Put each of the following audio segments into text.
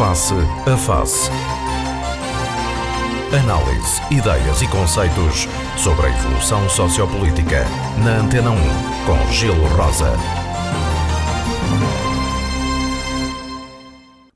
Face a Face. Análise, ideias e conceitos sobre a evolução sociopolítica. Na Antena 1, com Gelo Rosa.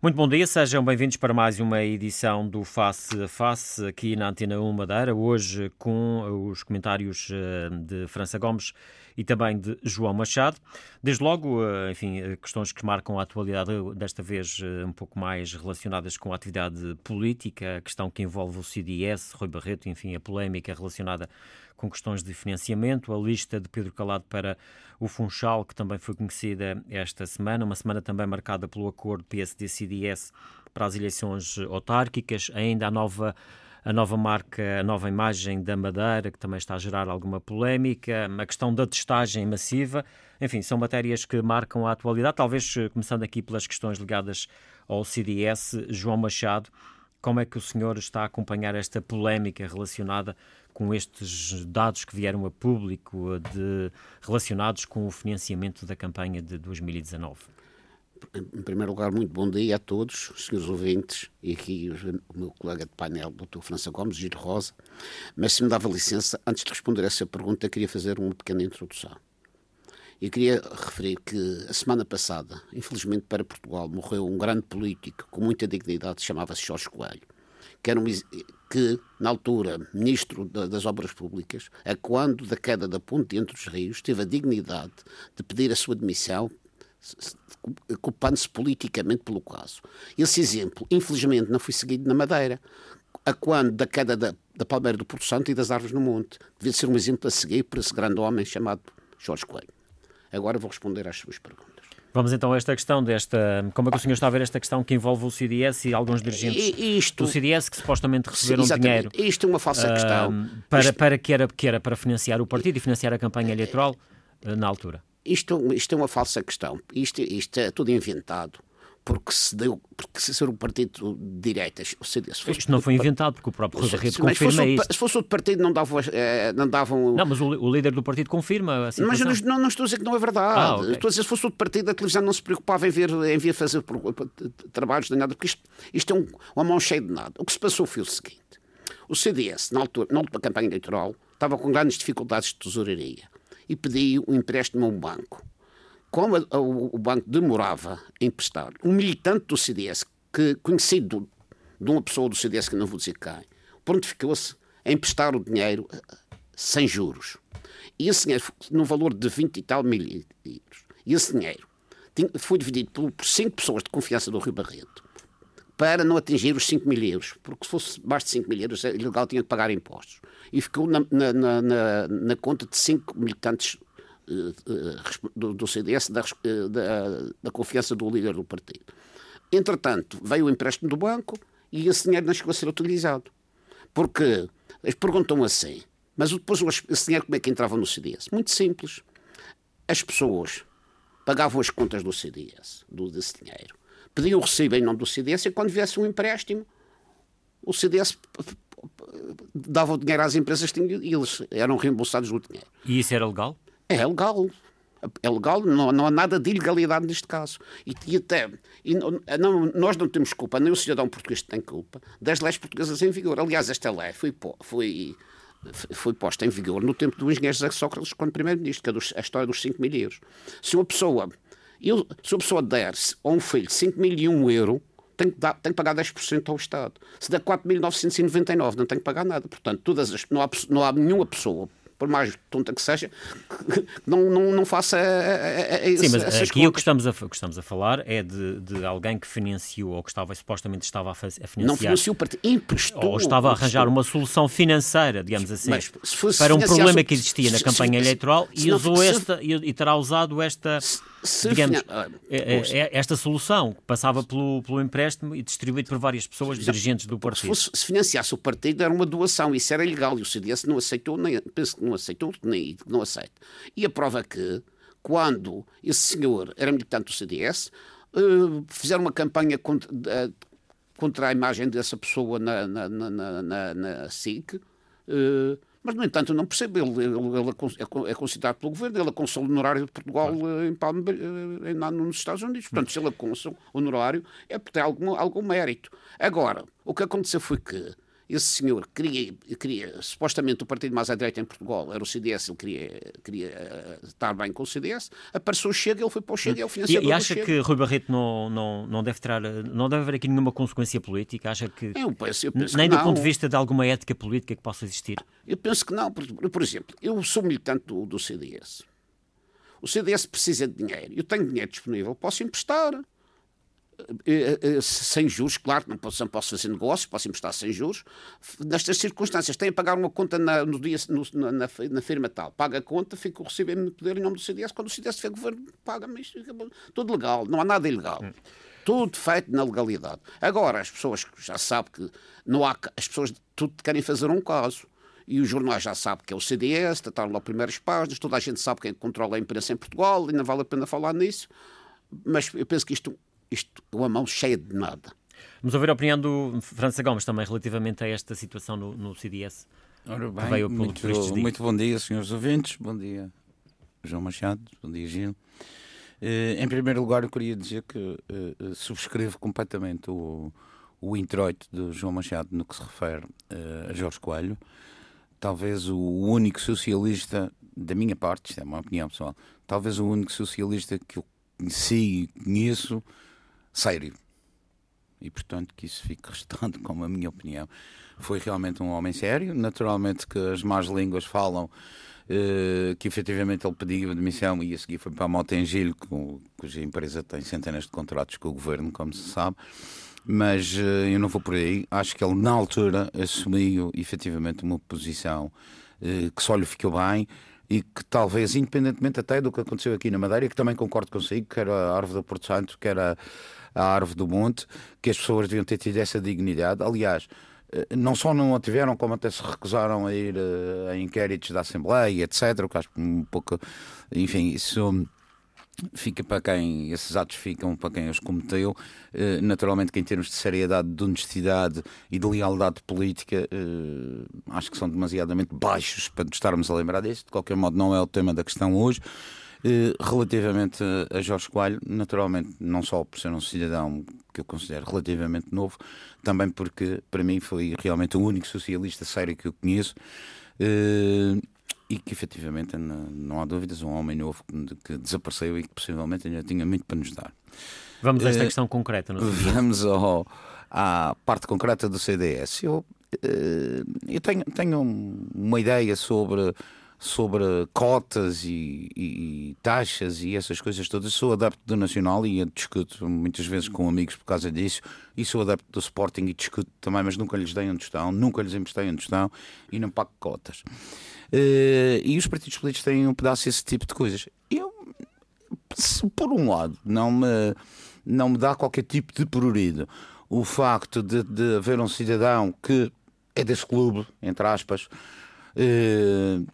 Muito bom dia, sejam bem-vindos para mais uma edição do Face a Face aqui na Antena 1 Madeira, hoje com os comentários eh, de França Gomes e também de João Machado. Desde logo, eh, enfim, eh, questões que marcam a atualidade, desta vez um pouco mais relacionadas com a atividade política, a questão que envolve o CDS, Rui Barreto, enfim, a polémica relacionada com questões de financiamento, a lista de Pedro Calado para o Funchal, que também foi conhecida esta semana, uma semana também marcada pelo acordo PSD-CDS para as eleições autárquicas, ainda a nova a nova marca, a nova imagem da Madeira, que também está a gerar alguma polémica, a questão da testagem massiva, enfim, são matérias que marcam a atualidade, talvez eh, começando aqui pelas questões ligadas ao CDS, João Machado, como é que o senhor está a acompanhar esta polémica relacionada com estes dados que vieram a público de, relacionados com o financiamento da campanha de 2019? Em primeiro lugar, muito bom dia a todos, os senhores ouvintes, e aqui o meu colega de painel, o Dr. França Gomes, Giro Rosa. Mas se me dava licença, antes de responder a essa pergunta, queria fazer uma pequena introdução. E queria referir que a semana passada, infelizmente para Portugal, morreu um grande político com muita dignidade, chamava-se Jorge Coelho que, era um, que, na altura, ministro das Obras Públicas, a quando da queda da ponte entre os rios, teve a dignidade de pedir a sua demissão culpando-se politicamente pelo caso. Esse exemplo, infelizmente, não foi seguido na Madeira, a quando da queda da, da Palmeira do Porto Santo e das árvores no monte. Devia ser um exemplo a seguir por esse grande homem chamado Jorge Coelho. Agora vou responder às suas perguntas. Vamos então a esta questão desta. Como é que o senhor está a ver esta questão que envolve o CDS e alguns dirigentes Isto, do CDS que supostamente receberam dinheiro? Isto é uma falsa uh, questão. Para, isto, para que, era, que era para financiar o partido e financiar a campanha eleitoral uh, na altura. Isto, isto é uma falsa questão. Isto, isto é tudo inventado porque se deu, porque se ser um partido de direitas, seja, se fosse Isto não foi inventado, porque o próprio Rui Barreto confirma fosse, isto. Se fosse outro partido não davam... Eh, não, davam... não mas o, o, líder do partido confirma. Mas não, não, estou a dizer que não é verdade. Ah, okay. Estou a dizer se fosse outro partido a televisão não se preocupava em ver, em ver fazer trabalhos de nada, porque isto, isto é um, uma mão cheia de nada. O que se passou foi o seguinte. O CDS, na altura, na última campanha eleitoral, estava com grandes dificuldades de tesouraria e pediu um empréstimo a um banco como o banco demorava a emprestar, um militante do CDS, que, conhecido de uma pessoa do CDS, que não vou dizer quem, prontificou-se a emprestar o dinheiro eh, sem juros. E esse dinheiro, no valor de 20 e tal mil euros. E esse dinheiro foi dividido por, por cinco pessoas de confiança do Rio Barreto para não atingir os 5 mil euros, porque se fosse abaixo de 5 mil euros, é ilegal tinha que pagar impostos. E ficou na, na, na, na conta de cinco militantes do, do CDS, da, da, da, confiança do líder do partido. Entretanto, veio o empréstimo do banco e esse dinheiro não chegou a ser utilizado. Porque eles perguntam assim, mas depois esse dinheiro como é que entrava no CDS? Muito simples. As pessoas pagavam as contas do CDS, do, desse dinheiro, pediam o recibo em nome do CDS e quando viesse um empréstimo, o CDS dava o dinheiro às empresas e eles eram reembolsados do dinheiro. E isso era legal? É legal. É legal, não, não há nada de ilegalidade neste caso. E, e até, e não, nós não temos culpa, nem o cidadão português tem culpa, das leis portuguesas em vigor. Aliás, esta lei foi, foi, foi posta em vigor no tempo do engenheiro José Sócrates, quando primeiro-ministro, que é a história dos 5 mil euros. Se uma pessoa, eu, se uma pessoa der a um filho 5 mil e 1 euro, tem que, dar, tem que pagar 10% ao Estado. Se der 4.999, não tem que pagar nada. Portanto, todas as, não, há, não há nenhuma pessoa por mais tonta que seja, não, não, não faça a, a, Sim, mas aqui contas. o que estamos, a, o que estamos a falar é de, de alguém que financiou ou que estava, supostamente estava a, financiar. Não financiou, emprestou. Ou estava a arranjar uma solução financeira, digamos assim, para um problema que existia na campanha se, eleitoral se, e usou esta e, e, terá usado esta. Digamos, ah, é, é, é, esta solução que passava pelo, pelo empréstimo e distribuído por várias pessoas, dirigentes do partido. Se, fosse, se financiasse o partido, era uma doação, isso era ilegal e o CDS não aceitou, nem, penso não aceitou, nem não aceita. E a prova é que, quando esse senhor era militante do CDS, eh, fizeram uma campanha contra, uh, contra, a imagem dessa pessoa na, na, na, na, na SIC, uh, Mas, no entanto, eu não percebo. Ele, ele, ele é, é considerado pelo governo, ele é consul honorário de Portugal claro. em Palme, nos Estados Unidos. Portanto, se ele é consul honorário, é porque tem algum, algum mérito. Agora, o que aconteceu foi que esse senhor queria, queria, supostamente o partido mais à direita em Portugal era o CDS, ele queria, queria eh, estar bem com o CDS, apareceu o Chega, ele foi para o Chega, é o financiador E, e acha que Rui Barreto não, não, não deve ter, não deve haver aqui nenhuma consequência política? Acha que, eu penso, eu penso nem que do ponto de vista de alguma ética política que possa existir? Eu penso que não, por, por exemplo, eu sou militante do, do CDS. O CDS precisa de dinheiro, eu tenho dinheiro disponível, posso emprestar. Eh, eh, sem juros, claro, não posso, não posso fazer negócios, posso emprestar sem juros. Nestas circunstâncias, tem a pagar uma conta na, no dia, no, na, na, firma tal, paga a conta, fica o poder em nome do CDS. Quando o CDS tiver governo, paga-me isto. Tudo legal, não há nada ilegal. Hum. Tudo feito na legalidade. Agora, as pessoas já sabem que não há. As pessoas tudo querem fazer um caso. E os jornais já sabem que é o CDS, trataram lá primeiras páginas, toda a gente sabe quem controla a imprensa em Portugal, não vale a pena falar nisso. Mas eu penso que isto isto uma mão cheia de nada. Vamos ouvir a opinião do França Gomes também relativamente a esta situação no, no CDS. Ora bem, veio muito, muito bom dia, senhores ouvintes, bom dia, João Machado, bom dia, Gil. Uh, em primeiro lugar, eu queria dizer que uh, subscrevo completamente o, o introito de João Machado no que se refere uh, a Jorge Coelho. Talvez o único socialista, da minha parte, isto é uma opinião pessoal, talvez o único socialista que eu conheci e conheço sério. E portanto que isso fique restando como a minha opinião. Foi realmente um homem sério. Naturalmente que as más línguas falam uh, que efetivamente ele pediu admissão e a seguir foi para a Motengil, cuja empresa tem centenas de contratos com o governo, como se sabe. Mas uh, eu não vou por aí. Acho que ele, na altura, assumiu efetivamente uma posição uh, que só lhe ficou bem e que talvez, independentemente até do que aconteceu aqui na Madeira, que também concordo consigo, que era a árvore do Porto Santo, que era a árvore do monte, que as pessoas deviam ter tido essa dignidade. Aliás, eh, não só não a tiveram, como até se recusaram a ir eh, a inquéritos da Assembleia, etc. O que acho um pouco. Enfim, isso fica para quem esses atos ficam para quem os cometeu eh, naturalmente que em termos de seriedade de honestidade e de lealdade política acho que são demasiadamente baixos para estarmos a lembrar disso de qualquer modo não é o tema da questão hoje relativamente a Jorge Coelho, naturalmente, não só por ser um cidadão que eu considero relativamente novo, também porque para mim foi realmente o único socialista sério que eu conheço eh, e que efetivamente, não há dúvidas, um homem novo que desapareceu e que possivelmente ainda tinha muito para nos dar. Vamos a esta uh, questão concreta. Vamos ao, à parte concreta do CDS. Eu, uh, eu tenho, tenho uma ideia sobre sobre cotas e, e, e, taxas e essas coisas todas. Sou adepto do Nacional e discuto muitas vezes com amigos por causa disso. E sou adepto do Sporting e discuto também, mas nunca lhes dei onde estão, nunca lhes emprestei onde estão e não pago cotas. Uh, e os partidos políticos têm um pedaço desse tipo de coisas. Eu, por um lado, não me, não me dá qualquer tipo de prurido o facto de, de haver um cidadão que é desse clube, entre aspas, uh,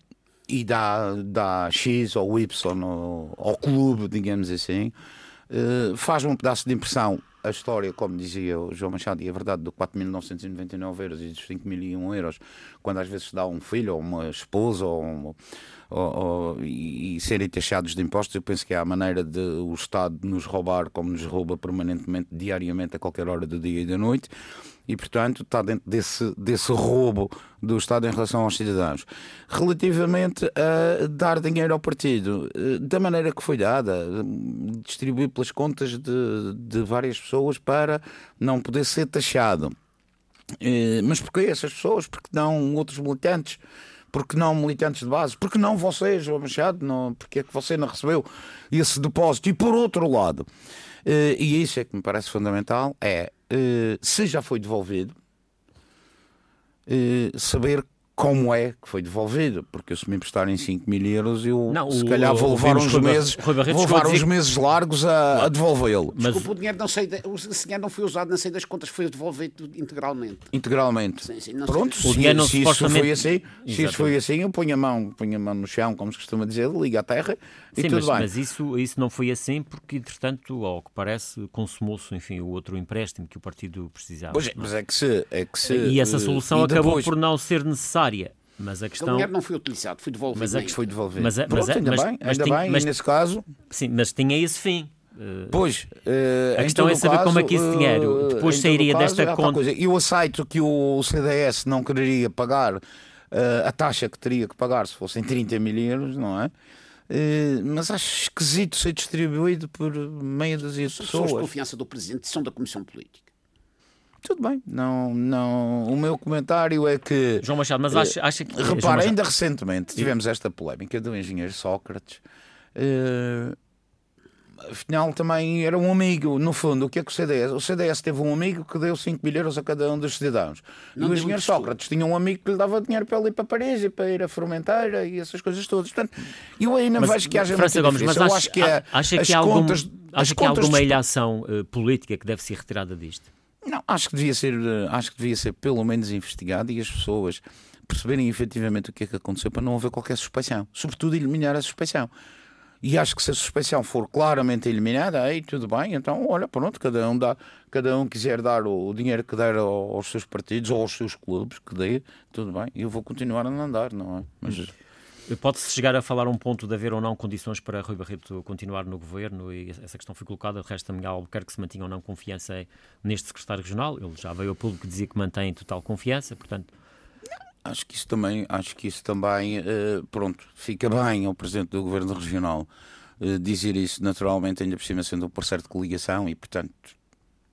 e dá, dá X ou Y ao, ao clube, digamos assim, uh, faz um pedaço de impressão. A história, como dizia o João Machado, e a verdade, do 4.999 euros e dos 5.001 euros, quando às vezes dá um filho ou uma esposa ou, ou, e, e, serem taxados de impostos, eu penso que é a maneira de o Estado nos roubar como nos rouba permanentemente, diariamente, a qualquer hora do dia e da noite e, portanto, está dentro desse, desse roubo do Estado em relação aos cidadãos. Relativamente a dar dinheiro ao partido, eh, da maneira que foi dada, distribuir pelas contas de, de várias pessoas para não poder ser taxado. Eh, mas porquê essas pessoas? Porque não outros militantes? Porque não militantes de base, porque não vocês, João Machado, não, porque é que você não recebeu esse depósito? E por outro lado, eh, e isso é que me parece fundamental, é eh, se já foi devolvido, eh, saber como é que foi devolvido, porque se me emprestarem 5 mil euros, eu não, se calhar vou levar uns meses, vou levar uns meses largos a, a devolvê-lo. Mas Desculpa, o dinheiro não sei, o dinheiro não foi usado, não sei das contas, foi devolvido integralmente. Integralmente. Sim, sim, Pronto, se, se, isso foi assim, se isso foi assim, eu ponho a mão, ponho a mão no chão, como se costuma dizer, liga à terra e sim, tudo mas, bem. Mas isso, isso não foi assim porque, entretanto, ao que parece, consumou-se, enfim, o outro empréstimo que o partido precisava. Pois é, mas é que se, é que se e essa solução e acabou depois... por não ser necessária Mas a questão... O dinheiro não foi utilizado, foi devolvido. Mas é que foi devolvido. Mas, Pronto, mas, ainda mas, bem, mas, ainda tinha, bem, mas, nesse caso... Sim, mas tinha esse fim. Pois, uh, a questão é saber caso, como é que esse dinheiro depois sairia caso, desta conta. Coisa. Eu aceito que o CDS não quereria pagar uh, a taxa que teria que pagar se fossem 30 mil euros, não é? Uh, mas acho esquisito ser distribuído por meia dúzia de pessoas. Pessoas de confiança do Presidente são da Comissão Política. Tudo bem, não, não. O meu comentário é que. João Machado, mas acha, acha que. Repara, ainda recentemente tivemos esta polémica do engenheiro Sócrates. Uh, afinal também era um amigo. No fundo, o que é que o CDS? O CDS teve um amigo que deu 5 mil euros a cada um dos cidadãos. Não e o engenheiro Sócrates tinha um amigo que lhe dava dinheiro para ele ir para Paris e para ir a Formenteira e essas coisas todas. Portanto, eu mas, vejo que haja França Gomes, mas acho, acho que é acha que há contas, algum, acha que há alguma ilhação uh, política que deve ser retirada disto? Não, acho que devia ser, eh, acho que devia ser pelo menos investigado e as pessoas perceberem efetivamente o que é que aconteceu para não haver qualquer suspeição. Sobretudo eliminar a suspeição. E acho que se a suspeição for claramente eliminada, aí tudo bem, então olha, pronto, cada um dá, cada um quiser dar o, dinheiro que der aos seus partidos ou aos seus clubes, que dê, tudo bem, eu vou continuar a andar, não é? Mas... Pode-se chegar a falar um ponto de haver ou não condições para Rui Barreto continuar no governo e essa questão foi colocada. De resto, também há que se mantenha ou não confiança neste secretário regional. Ele já veio ao público dizer que mantém total confiança, portanto. Acho que isso também, acho que isso também, uh, pronto, fica bem ao Presidente do Governo Regional uh, dizer isso, naturalmente, ainda por cima sendo um parceiro de coligação e, portanto,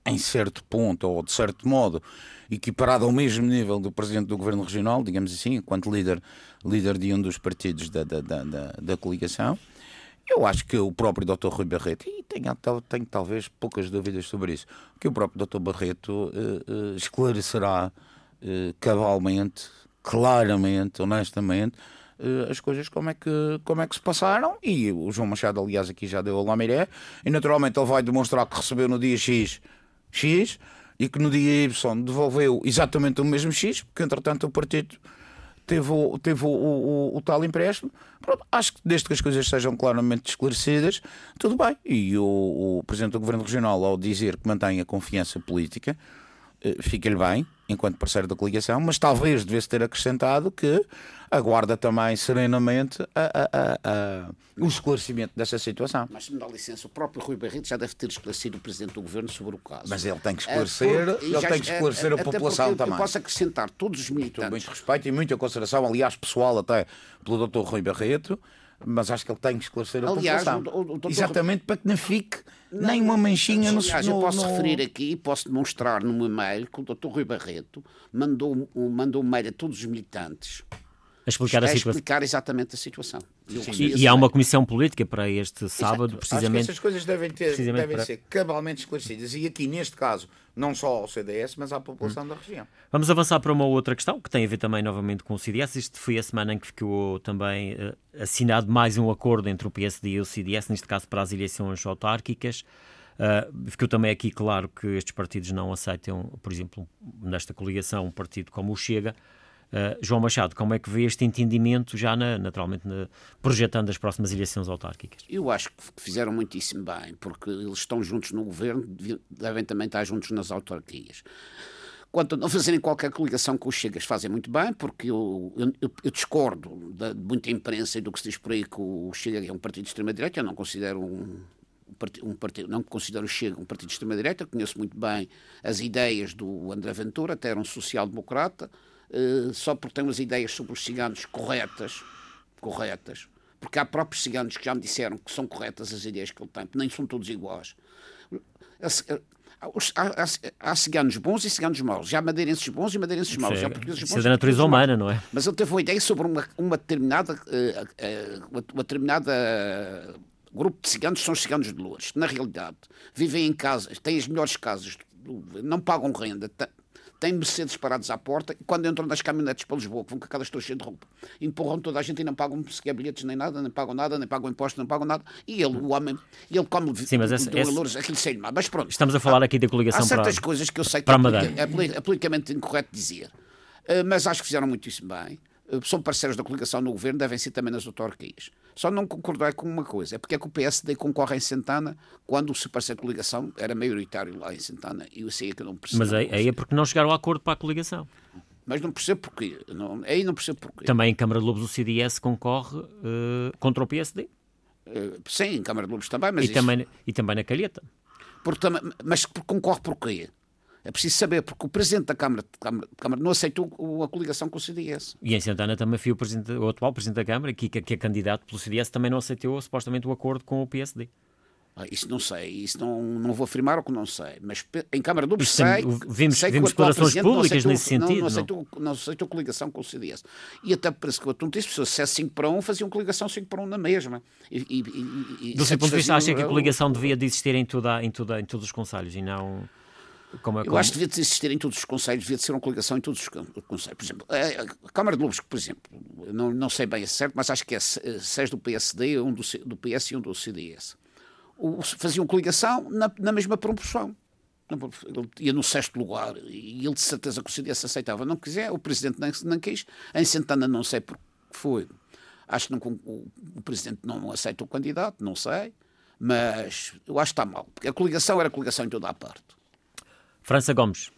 em certo ponto ou de certo modo equiparado ao mesmo nível do Presidente do Governo Regional, digamos assim, enquanto líder, líder de um dos partidos da, da, da, da, da coligação. Eu acho que o próprio Dr. Rui Barreto, e tenho, tenho talvez poucas dúvidas sobre isso, que o próprio Dr. Barreto uh, esclarecerá cabalmente claramente, honestamente, eh, as coisas como é, que, como é que se passaram e o João Machado aliás aqui já deu a Lamiré e naturalmente ele vai demonstrar que recebeu no dia X X e que no dia Y devolveu exatamente o mesmo X porque entretanto o partido teve o, teve o, o, o tal empréstimo. Pronto, acho que desde que as coisas sejam claramente esclarecidas tudo bem. E o, Presidente do Governo Regional ao dizer que mantém a confiança política eh, fica-lhe bem, enquanto parceiro da coligação, mas talvez devesse ter acrescentado que aguarda também serenamente a, a, a, o esclarecimento dessa situação. Mas, se me dá licença, o próprio Rui Barreto já deve ter esclarecido o Presidente do Governo sobre o caso. Mas ele tem que esclarecer, é, por, ele tem que esclarecer é, a população também. Eu posso acrescentar todos os militantes. Muito respeito e muita consideração, aliás, pessoal até pelo Dr. Rui Barreto, mas acho que ele tem que esclarecer a Aliás, população. O, o Exatamente para que não fique não, nem uma manchinha no Aliás, eu posso no... referir aqui, posso demonstrar no e-mail que o Dr. Rui Barreto mandou, mandou um e-mail a todos os militantes a explicar a, a situação. explicar exatamente a situação. E, e, há uma comissão política para este sábado, Exato. precisamente. Acho que essas coisas devem, ter, devem para... ser cabalmente esclarecidas. E aqui, neste caso, não só ao CDS, mas à população hum. da região. Vamos avançar para uma outra questão, que tem a ver também novamente com o CDS. Isto foi a semana em que ficou também uh, assinado mais um acordo entre o PSD e o CDS, neste caso para as eleições autárquicas. Uh, ficou também aqui claro que estes partidos não aceitam, por exemplo, nesta coligação, um partido como o Chega. Uh, João Machado, como é que vê este entendimento já na, naturalmente na, projetando as próximas eleições autárquicas? Eu acho que fizeram muitíssimo bem, porque eles estão juntos no governo, devem também estar juntos nas autarquias. Quanto a não fazerem qualquer coligação com os Chegas, fazem muito bem, porque eu, eu, eu discordo de muita imprensa e do que se diz por aí que o Chega é um partido de extrema-direita. Eu não considero um, um partido, não considero o Chega um partido de extrema-direita. Conheço muito bem as ideias do André Ventura, até era um social-democrata. Eh, só porque tem umas ideias sobre os ciganos corretas, corretas, porque há próprios ciganos que já me disseram que são corretas as ideias que ele tem, nem são todos iguais. Eh, há, há, há, ciganos bons e ciganos maus. Já madeirenses bons e madeirenses maus. Já portugueses bons. Isso é da natureza humana, não é? Mas ele teve uma ideia sobre uma, uma determinada, uh, uma, uma, determinada grupo de ciganos, são os ciganos de Lourdes, na realidade vivem em casas, têm as melhores casas, não pagam renda, têm Mercedes parados à porta e quando entram nas caminhonetes para Lisboa, que vão com aquelas trouxas de roupa, empurram toda a gente e não pagam sequer bilhetes nem nada, nem pagam nada, nem pagam impostos, nem pagam nada. E ele, o homem, ele come Sim, mas esse, esse... valores, aquilo sei Mas pronto. Estamos a falar aqui da coligação Há certas para... coisas que eu sei que é, é, politicamente incorreto dizer. Uh, mas acho que fizeram muitíssimo bem. Uh, são parceiros da coligação no governo, devem ser também nas autarquias. Só não concordei com uma coisa, é porque é que o PSD concorre em Santana quando o de coligação era maioritário lá em Santana e eu sei que eu não percebo. Mas aí, aí é porque não chegaram a acordo para a coligação. Mas não percebo porquê. Não, aí não percebo porquê. Também em Câmara de Lobos o CDS concorre uh, contra o PSD? Uh, eh, sim, em Câmara de Lobos também, mas e, isso... também, e também na Calheta. Porque, mas concorre porquê? É preciso saber, porque o Presidente da Câmara, Câmara, Câmara não aceitou a coligação com o CDS. E em Santana também foi o, o atual Presidente da Câmara, que, que é candidato pelo CDS, também não aceitou supostamente o acordo com o PSD. Ah, isso não sei, isso não, não vou afirmar o que não sei, mas em Câmara do sei, vimos, sei vimos declarações públicas aceitou, nesse sentido. Não, não, aceitou, não aceitou coligação com o CDS. E até parece que o Atum disse, se é 5 para 1, faziam coligação 5 para 1 na mesma. E, e, e, Do seu ponto de vista, acha que a coligação devia de existir em, toda, em, toda, em todos os conselhos e não... Como é, como... Eu acho que devia de existir em todos os conselhos, devia de ser uma coligação em todos os conselhos. Por exemplo, a Câmara de Lobos, por exemplo, não, não sei bem a certo, mas acho que é 6 do PSD, um do, do PS e um do CDS. O, faziam coligação na, na mesma proporção. Ele ia no sexto lugar e ele de certeza que o CDS aceitava. Não quiser, o Presidente não, não quis. Em Santana não sei porque foi. Acho que não, o, o Presidente não aceita o candidato, não sei. Mas eu acho que está mal. Porque a coligação era coligação em toda a parte. França Gomes.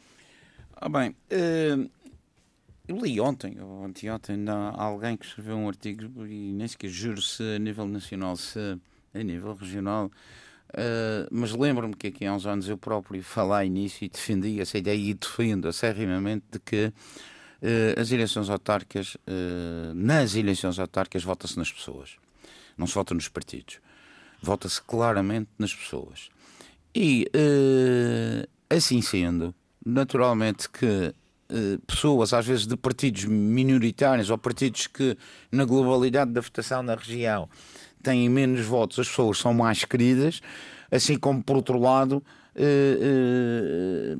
Ah, bem, uh, eu li ontem, ou anteontem, alguém que escreveu um artigo e nem sequer juro se a nível nacional, se a nível regional, uh, mas lembro-me que aqui há uns anos eu próprio falei nisso e defendi essa ideia e defendo acerrimamente de que uh, as eleições autárquicas, nas eleições autárquicas, vota-se nas pessoas, não se vota nos partidos, vota-se claramente nas pessoas. E Assim sendo, naturalmente que eh, pessoas, às vezes de partidos minoritários ou partidos que, na globalidade da votação na região, têm menos votos, as pessoas são mais queridas, assim como, por outro lado, eh, eh,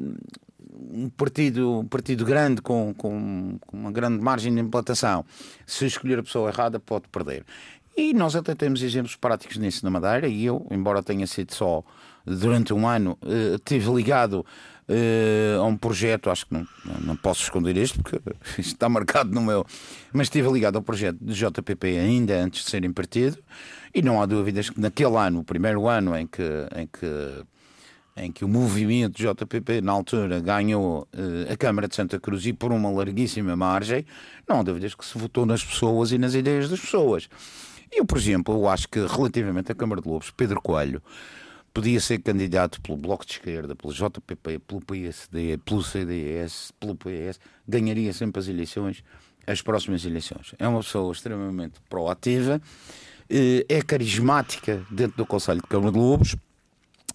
um partido, um partido grande com, com, com, uma grande margem de implantação, se escolher a pessoa errada, pode perder. E nós até temos exemplos práticos nisso na Madeira, e eu, embora tenha sido só durante um ano, uh, estive ligado uh, a um projeto, acho que não, não posso esconder isto porque isto está marcado no meu, mas estive ligado ao projeto de JPP ainda antes de serem partido, e não há dúvidas que naquele ano, o primeiro ano em que, em que, em que o movimento JPP, na altura, ganhou uh, a Câmara de Santa Cruz e por uma larguíssima margem, não há dúvidas que se votou nas pessoas e nas ideias das pessoas. Eu, por exemplo, eu acho que relativamente à Câmara de Lobos, Pedro Coelho podia ser candidato pelo Bloco de Esquerda, pelo JPP, pelo PSD, pelo CDS, pelo PS, ganharia sempre as eleições, as próximas eleições. É uma pessoa extremamente proativa, eh, é carismática dentro do Conselho de Câmara de Lobos,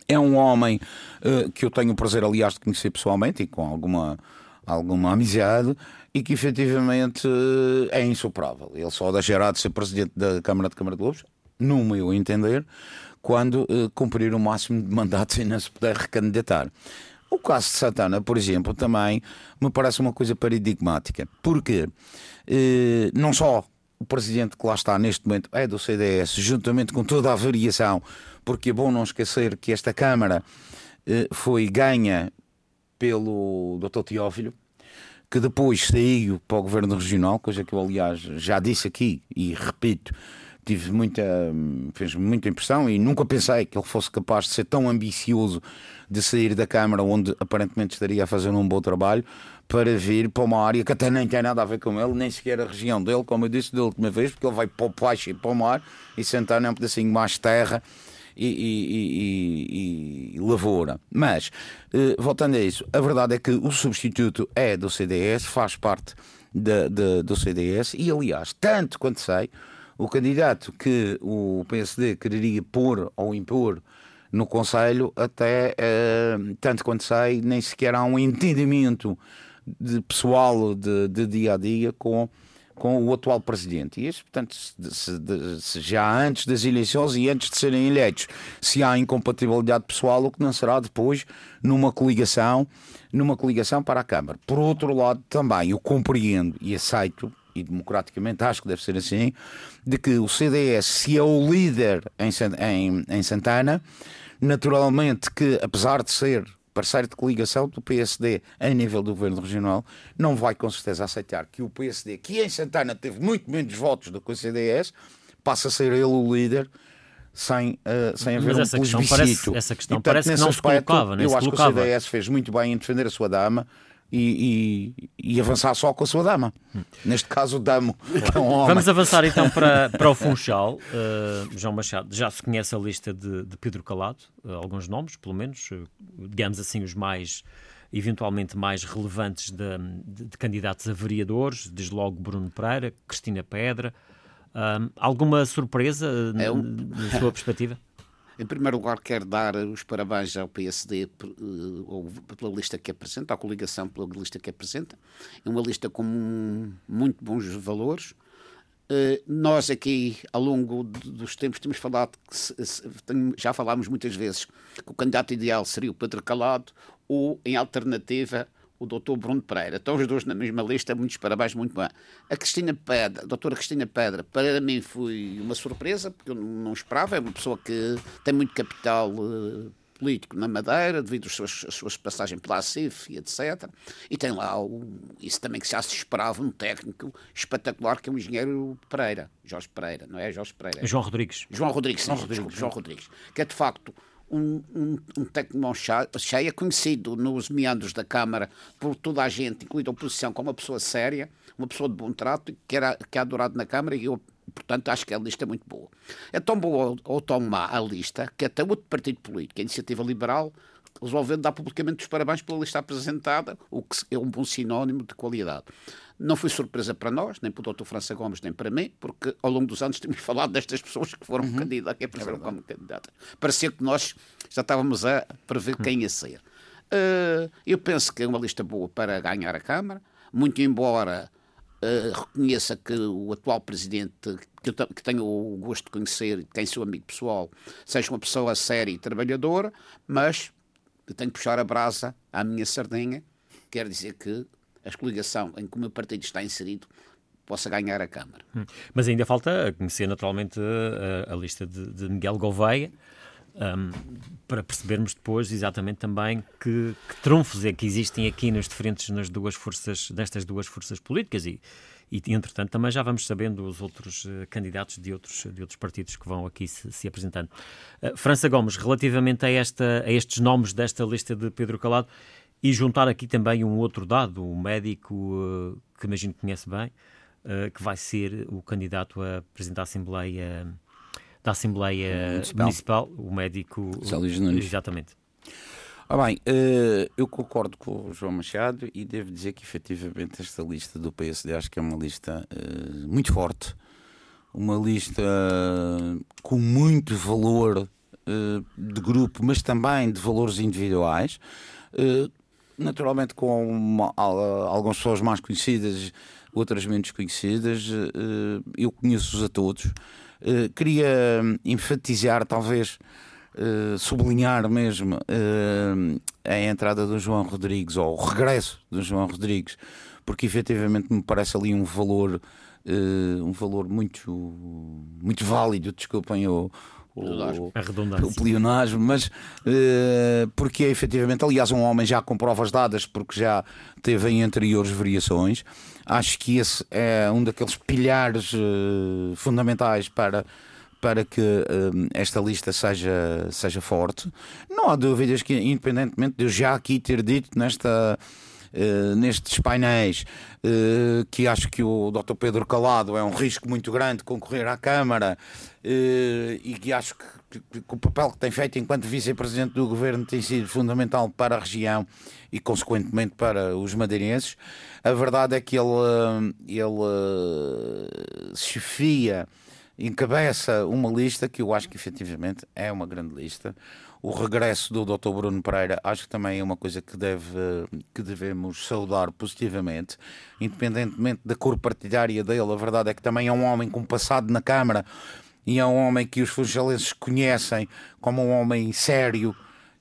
é um homem uh, que eu tenho o prazer, aliás, de conhecer pessoalmente e com alguma, alguma amizade e que efetivamente uh, é insuperável. Ele só deixará de ser presidente da Câmara de Câmara de Lobos, no meu entender, quando uh, cumprir o máximo de mandatos e não se puder recandidatar. O caso de Santana, por exemplo, também me parece uma coisa paradigmática, porque uh, não só o presidente que lá está neste momento é do CDS, juntamente com toda a variação, porque é bom não esquecer que esta Câmara uh, foi ganha pelo Dr. Teófilo, que depois saiu para o Governo Regional, coisa que eu, aliás, já disse aqui e repito, tive muita fez muita impressão e nunca pensei que ele fosse capaz de ser tão ambicioso de sair da Câmara onde aparentemente estaria a fazer um bom trabalho para vir para uma área que até nem tem nada a ver com ele, nem sequer a região dele, como eu disse da última vez, porque ele vai para o baixo e para o mar e sentar num pedacinho mais terra e, e, e, e, lavoura. Mas, eh, voltando a isso, a verdade é que o substituto é do CDS, faz parte de, de, do CDS e, aliás, tanto quanto sei, o candidato que o PSD quereria pôr ou impor no Conselho, até eh, tanto quanto sei, nem sequer há um entendimento de pessoal de, de dia a dia com, com o atual presidente. E isso, portanto, se, se, já antes das eleições e antes de serem eleitos, se há incompatibilidade pessoal, o que não será depois numa coligação, numa coligação para a Câmara. Por outro lado, também eu compreendo e aceito e democraticamente acho que deve ser assim, de que o CDS, se é o líder em, em, em Santana, naturalmente que, apesar de ser parceiro de coligação do PSD a nível do governo regional, não vai com certeza aceitar que o PSD, que em Santana teve muito menos votos do que o CDS, passe a ser ele o líder sem, uh, sem haver Mas um plebiscito. Parece, essa questão e, portanto, parece que não aspecto, se colocava. eu se acho colocava. que o CDS fez muito bem em defender a sua dama e, e, e, avançar só com a sua dama. Neste caso, o damo. É um Vamos avançar então para, para o Funchal. Uh, João Machado, já se conhece a lista de, de Pedro Calado, uh, alguns nomes, pelo menos, uh, digamos assim, os mais eventualmente mais relevantes de, de, de, candidatos a vereadores, desde logo Bruno Pereira, Cristina Pedra. alguma surpresa é um... na sua perspectiva? Em primeiro lugar, quero dar os parabéns ao PSD eh, pela lista que apresenta, à coligação pela lista que apresenta. É uma lista com muito bons valores. Eh, nós aqui, ao longo dos tempos, temos falado, já falámos muitas vezes, que o candidato ideal seria o Pedro Calado ou, em alternativa, o doutor Bruno Pereira. Estão os dois na mesma lista, muitos parabéns, muito bem. A Cristina Pedra, a doutora Cristina Pedra, para mim foi uma surpresa, porque eu não esperava, é uma pessoa que tem muito capital uh, político na Madeira, devido às suas, às suas passagens pela CIF e etc. E tem lá o, isso também que já se esperava, um técnico espetacular, que é o engenheiro Pereira, Jorge Pereira, não é Jorge Pereira? João Rodrigues. João Rodrigues, sim, João Rodrigues. João Rodrigues, que é de facto um, um, um técnico cheia, conhecido nos meandros da Câmara por toda a gente, incluindo a oposição, como uma pessoa séria, uma pessoa de bom trato, que, era, que é adorado na Câmara e eu, portanto, acho que a lista é muito boa. É tão boa ou tão má a lista que até outro partido político, a Iniciativa Liberal, resolveu dar publicamente os parabéns pela lista apresentada, o que é um bom sinónimo de qualidade. Não foi surpresa para nós, nem para o Dr. França Gomes, nem para mim, porque ao longo dos anos temos falado destas pessoas que foram uhum. candidatas, que apareceram é como candidatas. Parecia que nós já estávamos a prever quem ia ser. Uh, eu penso que é uma lista boa para ganhar a Câmara, muito embora uh, reconheça que o atual presidente, que, eu que tenho o gosto de conhecer, tem seu amigo pessoal, seja uma pessoa séria e trabalhadora, mas tenho que puxar a brasa à minha sardinha, quer dizer que a coligação em que o meu partido está inserido possa ganhar a Câmara. Hum. Mas ainda falta conhecer naturalmente a, a lista de, de, Miguel Gouveia, um, para percebermos depois exatamente também que, que trunfos é que existem aqui nas diferentes, nas duas forças, nestas duas forças políticas e, e entretanto também já vamos sabendo os outros uh, candidatos de outros, de outros partidos que vão aqui se, se apresentando. Uh, França Gomes, relativamente a, esta, a estes nomes desta lista de Pedro Calado, e juntar aqui também um outro dado, um médico uh, que imagino que conhece bem, uh, que vai ser o candidato a presidente da Assembleia, da Assembleia Municipal, Municipal o médico. Nunes. Exatamente. Ah, bem, uh, eu concordo com o João Machado e devo dizer que efetivamente esta lista do PSD acho que é uma lista muito forte, uma lista com muito valor de grupo, mas também de valores individuais naturalmente com uma, algumas pessoas mais conhecidas, outras menos conhecidas. Eh, eu conheço-os a todos. Eh, queria enfatizar, talvez, eh, sublinhar mesmo a entrada do João Rodrigues, ou o regresso do João Rodrigues, porque efetivamente me parece ali um valor. um valor muito, muito válido, desculpem o, o, a redundância. o mas uh, porque é efetivamente, aliás, um homem já com provas dadas, porque já teve em anteriores variações. Acho que esse é um daqueles pilhares uh, fundamentais para para que uh, esta lista seja, seja forte. Não há dúvidas que, independentemente de eu já aqui ter dito nesta, uh, nestes painéis uh, que acho que o Dr. Pedro Calado é um risco muito grande concorrer à Câmara uh, e que acho que, que, que, o papel que tem feito enquanto vice-presidente do governo tem sido fundamental para a região e, consequentemente, para os madeirenses. A verdade é que ele, ele chefia encabeça uma lista que eu acho que efetivamente é uma grande lista o regresso do Dr. Bruno Pereira acho que também é uma coisa que, deve, que devemos saudar positivamente, independentemente da cor partidária dele. A verdade é que também é um homem com passado na Câmara e é um homem que os funcionários conhecem como um homem sério,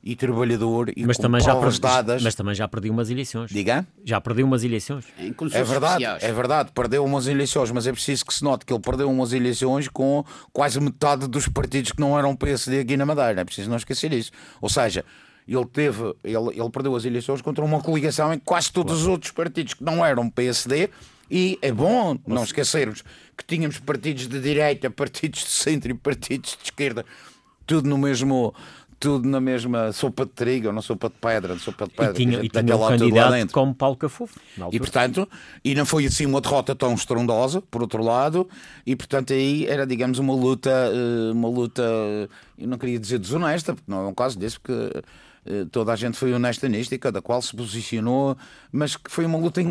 e trabalhador e mas com também já perdi, dadas. Mas também já perdi umas eleições. Diga? Já perdeu umas eleições. É verdade, é verdade, perdeu umas eleições, mas é preciso que se note que ele perdeu umas eleições com quase metade dos partidos que não eram PSD aqui na Madeira. É preciso não esquecer isso. Ou seja, ele teve, ele, ele perdeu as eleições contra uma coligação em quase todos claro. os outros partidos que não eram PSD. E é bom não esquecermos que tínhamos partidos de direita, partidos de centro e partidos de esquerda, tudo no mesmo tudo na mesma sopa de trigo, não sopa de pedra, sopa de pedra. E tinha, e tinha um candidato como Paulo Cafufo. E portanto, e não foi assim uma derrota tão estrondosa, por outro lado, e portanto aí era, digamos, uma luta, eh, uma luta, eu não queria dizer desonesta, porque não é um caso desse, porque toda a gente foi honesta nisto e cada qual se posicionou, mas que foi uma luta eh,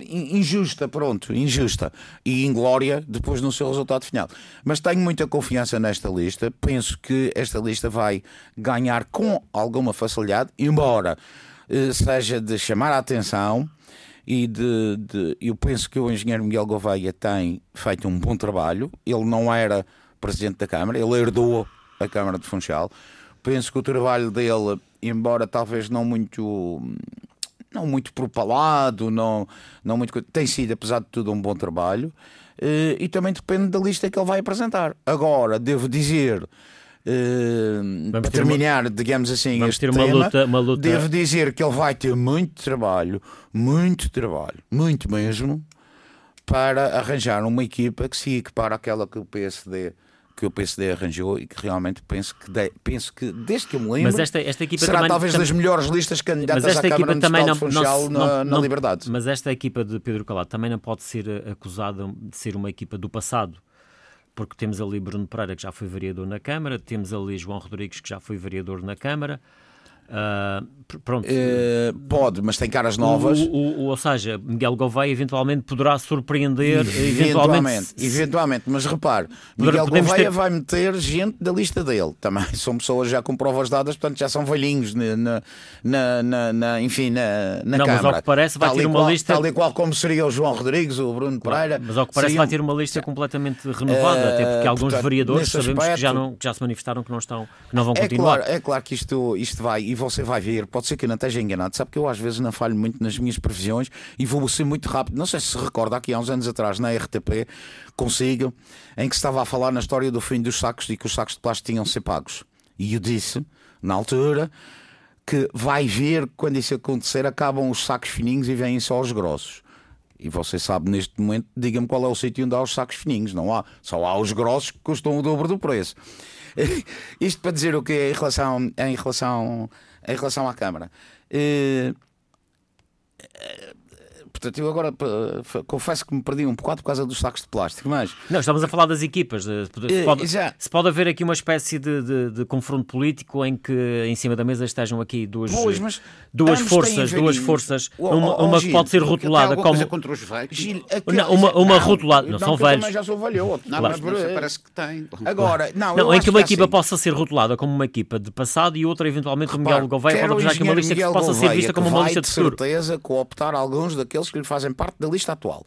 injusta, pronto, injusta e inglória depois no seu resultado final. Mas tenho muita confiança nesta lista, penso que esta lista vai ganhar com alguma facilidade, embora eh, seja de chamar a atenção e de, de, eu penso que o engenheiro Miguel Gouveia tem feito um bom trabalho. Ele não era presidente da Câmara, ele herdou a Câmara de Funchal. Penso que o trabalho dele embora talvez não muito não muito propalado, não, não muito tem sido apesar de tudo um bom trabalho eh, e também depende da lista que ele vai apresentar. Agora devo dizer Uh, para terminar, uma, digamos assim, vamos ter uma, tema, luta, uma luta. Devo dizer que ele vai ter muito trabalho, muito trabalho, muito mesmo, para arranjar uma equipa que se equipara àquela que o PSD que o PSD arranjou e que realmente penso que, de, penso que desde que eu me lembro, mas esta, esta equipa será também, talvez das melhores listas candidatas à Câmara também não, Funchal não, na, na Liberdade. Mas esta equipa de Pedro Calado também não pode ser acusada de ser uma equipa do passado porque temos ali Bruno Pereira, que já foi vereador na Câmara, temos ali João Rodrigues, que já foi vereador na Câmara, Uh, pronto. Uh, pode, mas tem caras novas. O, o, o, ou seja, Miguel Gouveia eventualmente poderá surpreender. Eventualmente, eventualmente, eventualmente mas repare, Miguel Gouveia ter... vai meter gente da lista dele também. São pessoas já com provas dadas, portanto já são velhinhos na, na, na, na enfim, na, na Não, Câmara. Mas ao que parece vai tal ter uma qual, lista. Tal e qual como seria o João Rodrigues, o Bruno Pereira. Mas ao que parece seriam... vai ter uma lista completamente renovada, uh, até porque alguns portanto, vereadores sabemos aspecto... que, já não, que já se manifestaram que não, estão, que não vão é continuar. Claro, é claro que isto, isto vai, você vai ver pode ser que eu não esteja enganado, sabe que eu às vezes não falho muito nas minhas previsões e vou ser muito rápido. Não sei se se recorda, aqui há uns anos atrás, na RTP, consigo, em que estava a falar na história do fim dos sacos e que os sacos de plástico tinham de ser pagos. E eu disse, na altura, que vai ver quando isso acontecer, acabam os sacos fininhos e vêm só os grossos. E você sabe neste momento, diga-me qual é o sítio onde há os sacos fininhos. Não há. Só há os grossos que custam o dobro do preço. Isto para dizer o que em relação, em relação em relação à Câmara. Uh, Portanto, eu agora confesso que me perdi um bocado por causa dos sacos de plástico, mas... Não, estamos a falar das equipas. Se eh, pode, se pode haver aqui uma espécie de, de, de, confronto político em que em cima da mesa estejam aqui duas, pois, duas forças, duas forças, oh, uma, oh, uma Gil, que pode ser rotulada como... contra os velhos? Gil, não, uma, uma não, rotulada... Não, não são velhos. já sou velho. Não, mas, mas parece que tem. Agora, não, não em que uma equipa assim. possa ser rotulada como uma equipa de passado e outra eventualmente o Miguel Gouveia pode apresentar aqui uma lista que possa ser vista como uma lista de futuro. certeza cooptar alguns daqueles que lhe fazem parte da lista atual.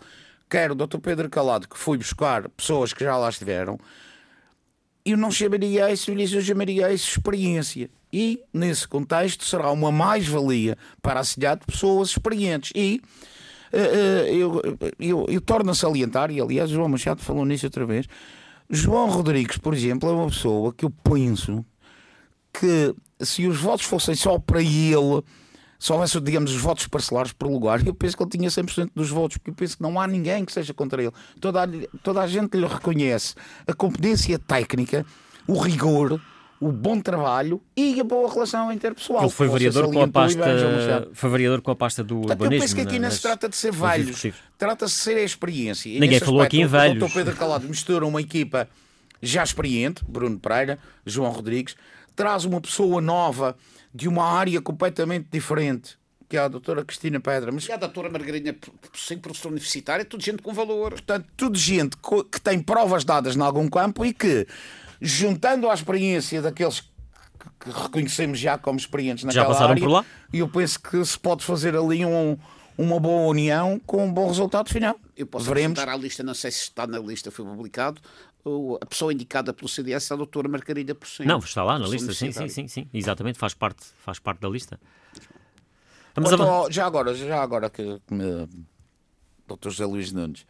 Quer o Dr. Pedro Calado, que foi buscar pessoas que já lá estiveram, eu não chamaria isso, eu chamaria isso experiência. E, nesse contexto, será uma mais-valia para a cidade de pessoas experientes. E uh, uh, eu, eu, eu torno a salientar, e aliás, João Machado falou nisso outra vez. João Rodrigues, por exemplo, é uma pessoa que eu penso que se os votos fossem só para ele se houvesse, digamos, os votos parcelares por lugar, eu penso que ele tinha 100% dos votos, porque eu penso que não há ninguém que seja contra ele. Toda a, toda a gente lhe reconhece a competência técnica, o rigor, o bom trabalho e a boa relação interpessoal. Ele foi variador com a pasta, foi variador com a pasta do Portanto, urbanismo. Eu penso que aqui não se trata de ser velhos, trata-se de ser a experiência. E Ninguém falou aspecto, aqui em velhos. O Pedro Calado mistura uma equipa já experiente, Bruno Pereira, João Rodrigues, traz uma pessoa nova de uma área completamente diferente, que é a doutora Cristina Pedra. Mas... E a doutora Margarina, sem professor universitário, é tudo gente com valor. Portanto, tudo gente que tem provas dadas em algum campo e que, juntando à experiência daqueles que reconhecemos já como experientes naquela já passaram área, por lá? e eu penso que se pode fazer ali um, uma boa união com um bom resultado final. Eu posso Veremos. à lista, não sei se está na lista, foi publicado, a pessoa indicada pelo CDS é a doutora Margarida Porcento. Não, está lá na lista, sim, sim, sim, sim, exatamente, faz parte, faz parte da lista. Vamos a... Já agora, já agora que, que me... Dr. José Luís Nunes,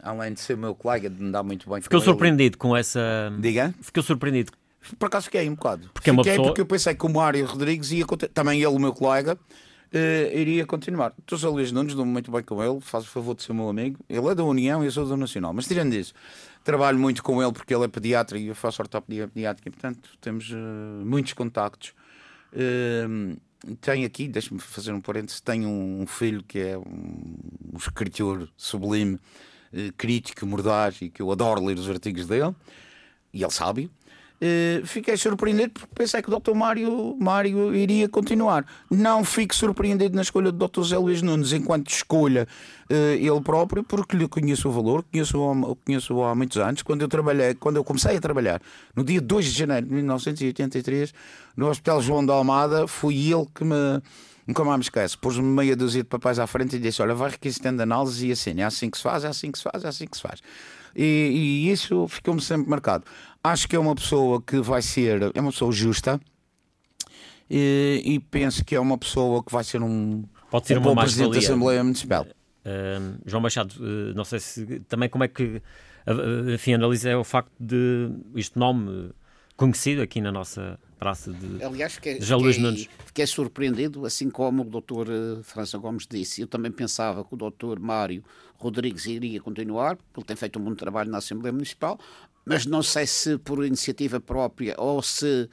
além de ser meu colega, de me dar muito bem Ficou surpreendido ele... com essa... Diga? Ficou surpreendido. Por acaso fiquei um bocado. Porque é uma fiquei pessoa... porque eu pensei que o Mário Rodrigues ia... Também ele, o meu colega, uh, iria continuar. Dr. José Luís Nunes, dou-me muito bem com ele, faz o favor de ser meu amigo. Ele é da União e eu sou do Nacional. Mas tirando isso trabalho muito com ele porque ele é pediatra e eu faço ortopedia pediátrica, portanto temos uh, muitos contactos. Uh, tenho aqui, deixa-me fazer um parênteses, tenho um, filho que é um, um escritor sublime, uh, crítico, mordaz e que eu adoro ler os artigos dele e ele sabe. Uh, fiquei surpreendido porque pensei que o Dr. Mário, Mário iria continuar. Não fico surpreendido na escolha do Dr. José Luís Nunes enquanto escolha uh, ele próprio, porque lhe conheço o valor, conheço-o conheço há muitos anos. Quando eu trabalhei, quando eu comecei a trabalhar, no dia 2 de janeiro de 1983, no Hospital João de Almada, foi ele que me. Nunca mais me esquece, pôs-me meia dúzia de papéis à frente e disse: Olha, vai requisitando análise e assim, é assim que se faz, é assim que se faz, é assim que se faz. E, e isso ficou-me sempre marcado. Acho que é uma pessoa que vai ser, é uma pessoa justa e, e penso que é uma pessoa que vai ser um, Pode ser um uma bom presidente da Assembleia Municipal. Uh, João Machado, uh, não sei se também como é que enfim, analisa o facto de este nome conhecido aqui na nossa praça de Aliás, fiquei, Luís Nunes. Fiquei surpreendido, assim como o doutor eh, França Gomes disse. Eu também pensava que o doutor Mário Rodrigues iria continuar, porque ele tem feito um bom trabalho na Assembleia Municipal, mas não sei se por iniciativa própria ou se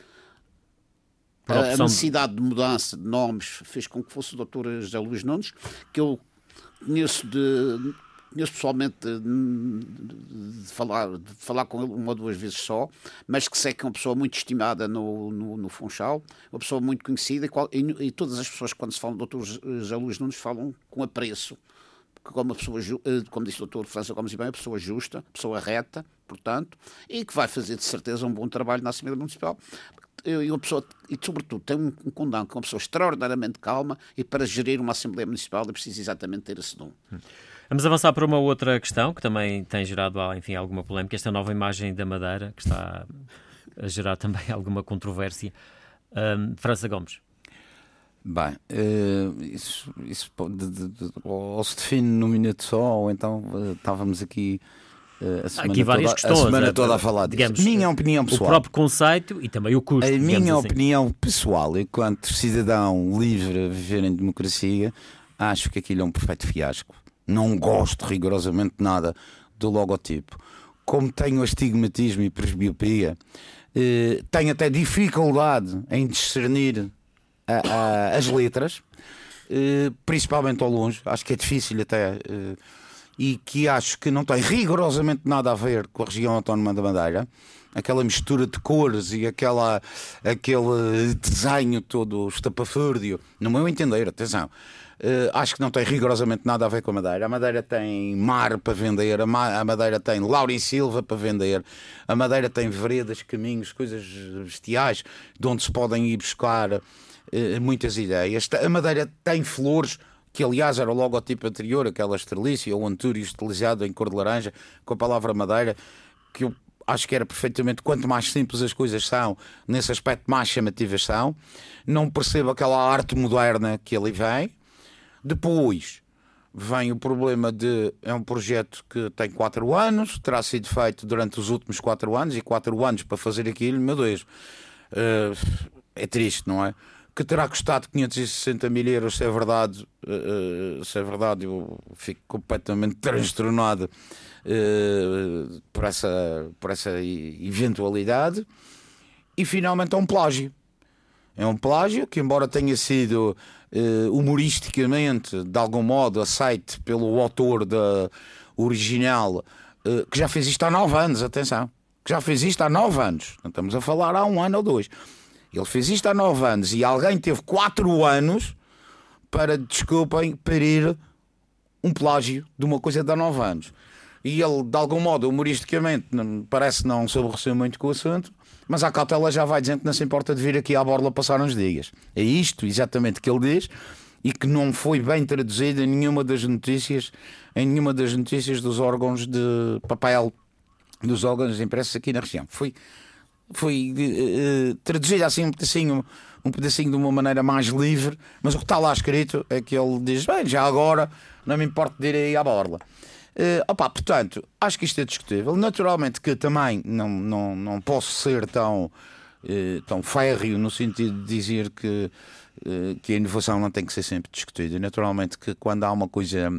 a necessidade de mudança de nomes fez com que fosse o doutor José Luís Nunes, que eu conheço de conheço pessoalmente de, de, falar, de falar com ele uma ou duas vezes só, mas que sei que é uma pessoa muito estimada no, no, no Funchal, uma pessoa muito conhecida, e, qual, e, e, todas as pessoas, quando se falam do Dr. José Luís Nunes, falam com apreço. Como, pessoa, eh, como disse o Dr. França Gomes e bem, uma pessoa justa, pessoa reta, portanto, e que vai fazer de certeza um bom trabalho na Assembleia Municipal e uma pessoa, e sobretudo tem um, um condão que é uma pessoa extraordinariamente calma e para gerir uma Assembleia Municipal é preciso exatamente ter esse dom. Hum. Vamos avançar para uma outra questão que também tem gerado enfim, alguma polémica. Esta nova imagem da Madeira, que está a gerar também alguma controvérsia. Um, França Gomes. Bem, uh, isso, isso de, de, de, ou se define num minuto só, ou então uh, estávamos aqui uh, a semana, aqui várias toda, questões, a semana toda a falar disso. Digamos, minha opinião pessoal. O próprio conceito e também o custo. A minha assim. opinião pessoal, enquanto cidadão livre a viver em democracia, acho que aquilo é um perfeito fiasco não gosto rigorosamente nada do logotipo. Como tenho astigmatismo e presbiopia, eh, tenho até dificuldade em discernir a, a, as letras, eh, principalmente ao longe. Acho que é difícil até. Eh, e que acho que não tem rigorosamente nada a ver com a região autónoma da Madeira. Aquela mistura de cores e aquela, aquele desenho todo estapafúrdio, no meu entender, atenção, Uh, acho que não tem rigorosamente nada a ver com a Madeira. A Madeira tem mar para vender, a, Ma a Madeira tem Lauren Silva para vender, a Madeira tem veredas, caminhos, coisas bestiais de onde se podem ir buscar uh, muitas ideias. A Madeira tem flores que aliás era o logotipo anterior, aquela estrelícia, ou antúrio estilizado em cor de laranja, com a palavra madeira, que eu acho que era perfeitamente quanto mais simples as coisas são, nesse aspecto mais chamativas são. Não percebo aquela arte moderna que ali vem. Depois vem o problema de é um projeto que tem 4 anos, terá sido feito durante os últimos 4 anos, e 4 anos para fazer aquilo, meu Deus, uh, é triste, não é? Que terá custado 560 mil euros, se é verdade, uh, se é verdade, eu fico completamente transtornado uh, por, essa, por essa eventualidade. E finalmente é um plágio. É um plágio que, embora tenha sido humoristicamente, de algum modo, aceite pelo autor da original, que já fez isto há nove anos, atenção, que já fez isto há nove anos, não estamos a falar há um ano ou dois. Ele fez isto há nove anos e alguém teve quatro anos para, desculpem, parir um plágio de uma coisa de há nove anos. E ele, de algum modo, humoristicamente, parece não se aborreceu muito com o assunto mas a cautela já vai dizendo que não se importa de vir aqui à borla passar uns dias. É isto exatamente que ele diz e que não foi bem traduzido em nenhuma das notícias, em nenhuma das notícias dos órgãos de papel, dos órgãos impressos aqui na região. Foi, foi uh, traduzido assim um pedacinho, um pedacinho de uma maneira mais livre, mas o que está lá escrito é que ele diz: bem, já agora não me importa de ir aí à borla. Uh, opa, portanto, acho que isto é discutível. Naturalmente que também não, não, não posso ser tão, uh, tão férreo no sentido de dizer que, eh, que a inovação não tem que ser sempre discutida. Naturalmente que quando há uma coisa,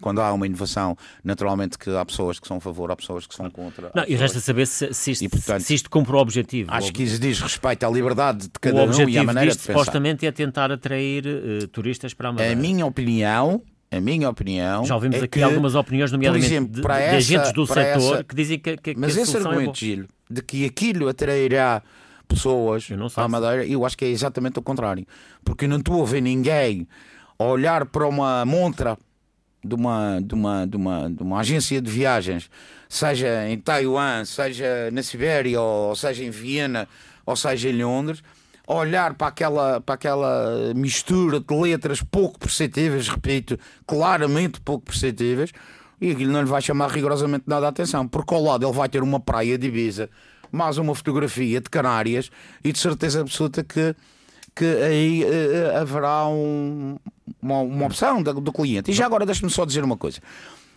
quando há uma inovação, naturalmente que há pessoas que são a favor, há pessoas que são contra. Não, e resta saber se, se, isto, e, portanto, se isto cumpre o objetivo. Acho que isso diz respeito à liberdade de cada um e à maneira disto, de pensar. supostamente é tentar atrair uh, turistas para a Madeira. A minha opinião a minha opinião. Já ouvimos é aqui que, algumas opiniões, nomeadamente exemplo, de, de, agentes do setor, essa, que dizem que, que, mas que esse é argumento, é Gil, de que aquilo atrairá pessoas à Madeira, eu acho que é exatamente o contrário. Porque não estou a ver ninguém olhar para uma montra de uma, de uma, de uma, de uma agência de viagens, seja em Taiwan, seja na Sibéria, ou seja em Viena, ou seja em Londres, olhar para aquela, para aquela mistura de letras pouco perceptíveis, repito, claramente pouco perceptíveis, e aquilo não lhe vai chamar rigorosamente nada a atenção, porque ao lado ele vai ter uma praia de Ibiza mais uma fotografia de Canárias e de certeza absoluta que, que aí uh, haverá um, uma, uma, opção do, do cliente. E já agora deixe-me só dizer uma coisa.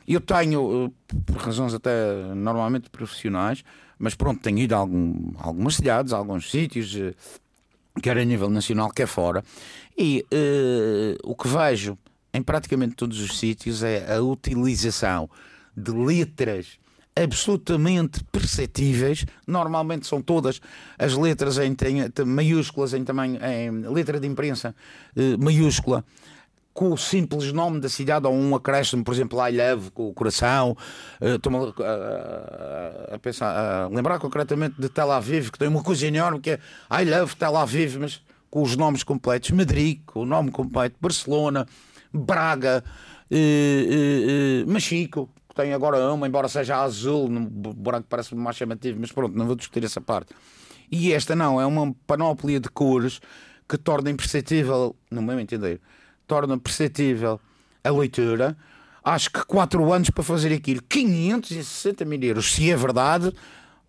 Eu tenho, uh, por razões até normalmente profissionais, mas pronto, tenho ido a algum, algumas cidades, a alguns sítios, uh, quer a nível nacional, quer fora, e o que vejo em praticamente todos os sítios é a utilização de letras absolutamente perceptíveis. Normalmente são todas as letras em, em maiúsculas, em tamanho, em letra de imprensa eh, maiúscula, com o simples nome da cidade ou um acréscimo, por exemplo, I love com o coração. Uh, Estou-me a, a, pensar, a lembrar concretamente de Tel Aviv, que tem uma coisa enorme que é I love Tel Aviv, mas com os nomes completos. Madrid, com o nome completo. Barcelona, Braga, uh, uh, uh, Machico, tem agora uma, embora seja azul, no branco parece mais chamativo, mas pronto, não vou discutir essa parte. E esta não, é uma panóplia de cores que torna imperceptível, no meu entender, torna perceptível a leitura. Acho que 4 anos para fazer aquilo, 560 mil euros, se é verdade,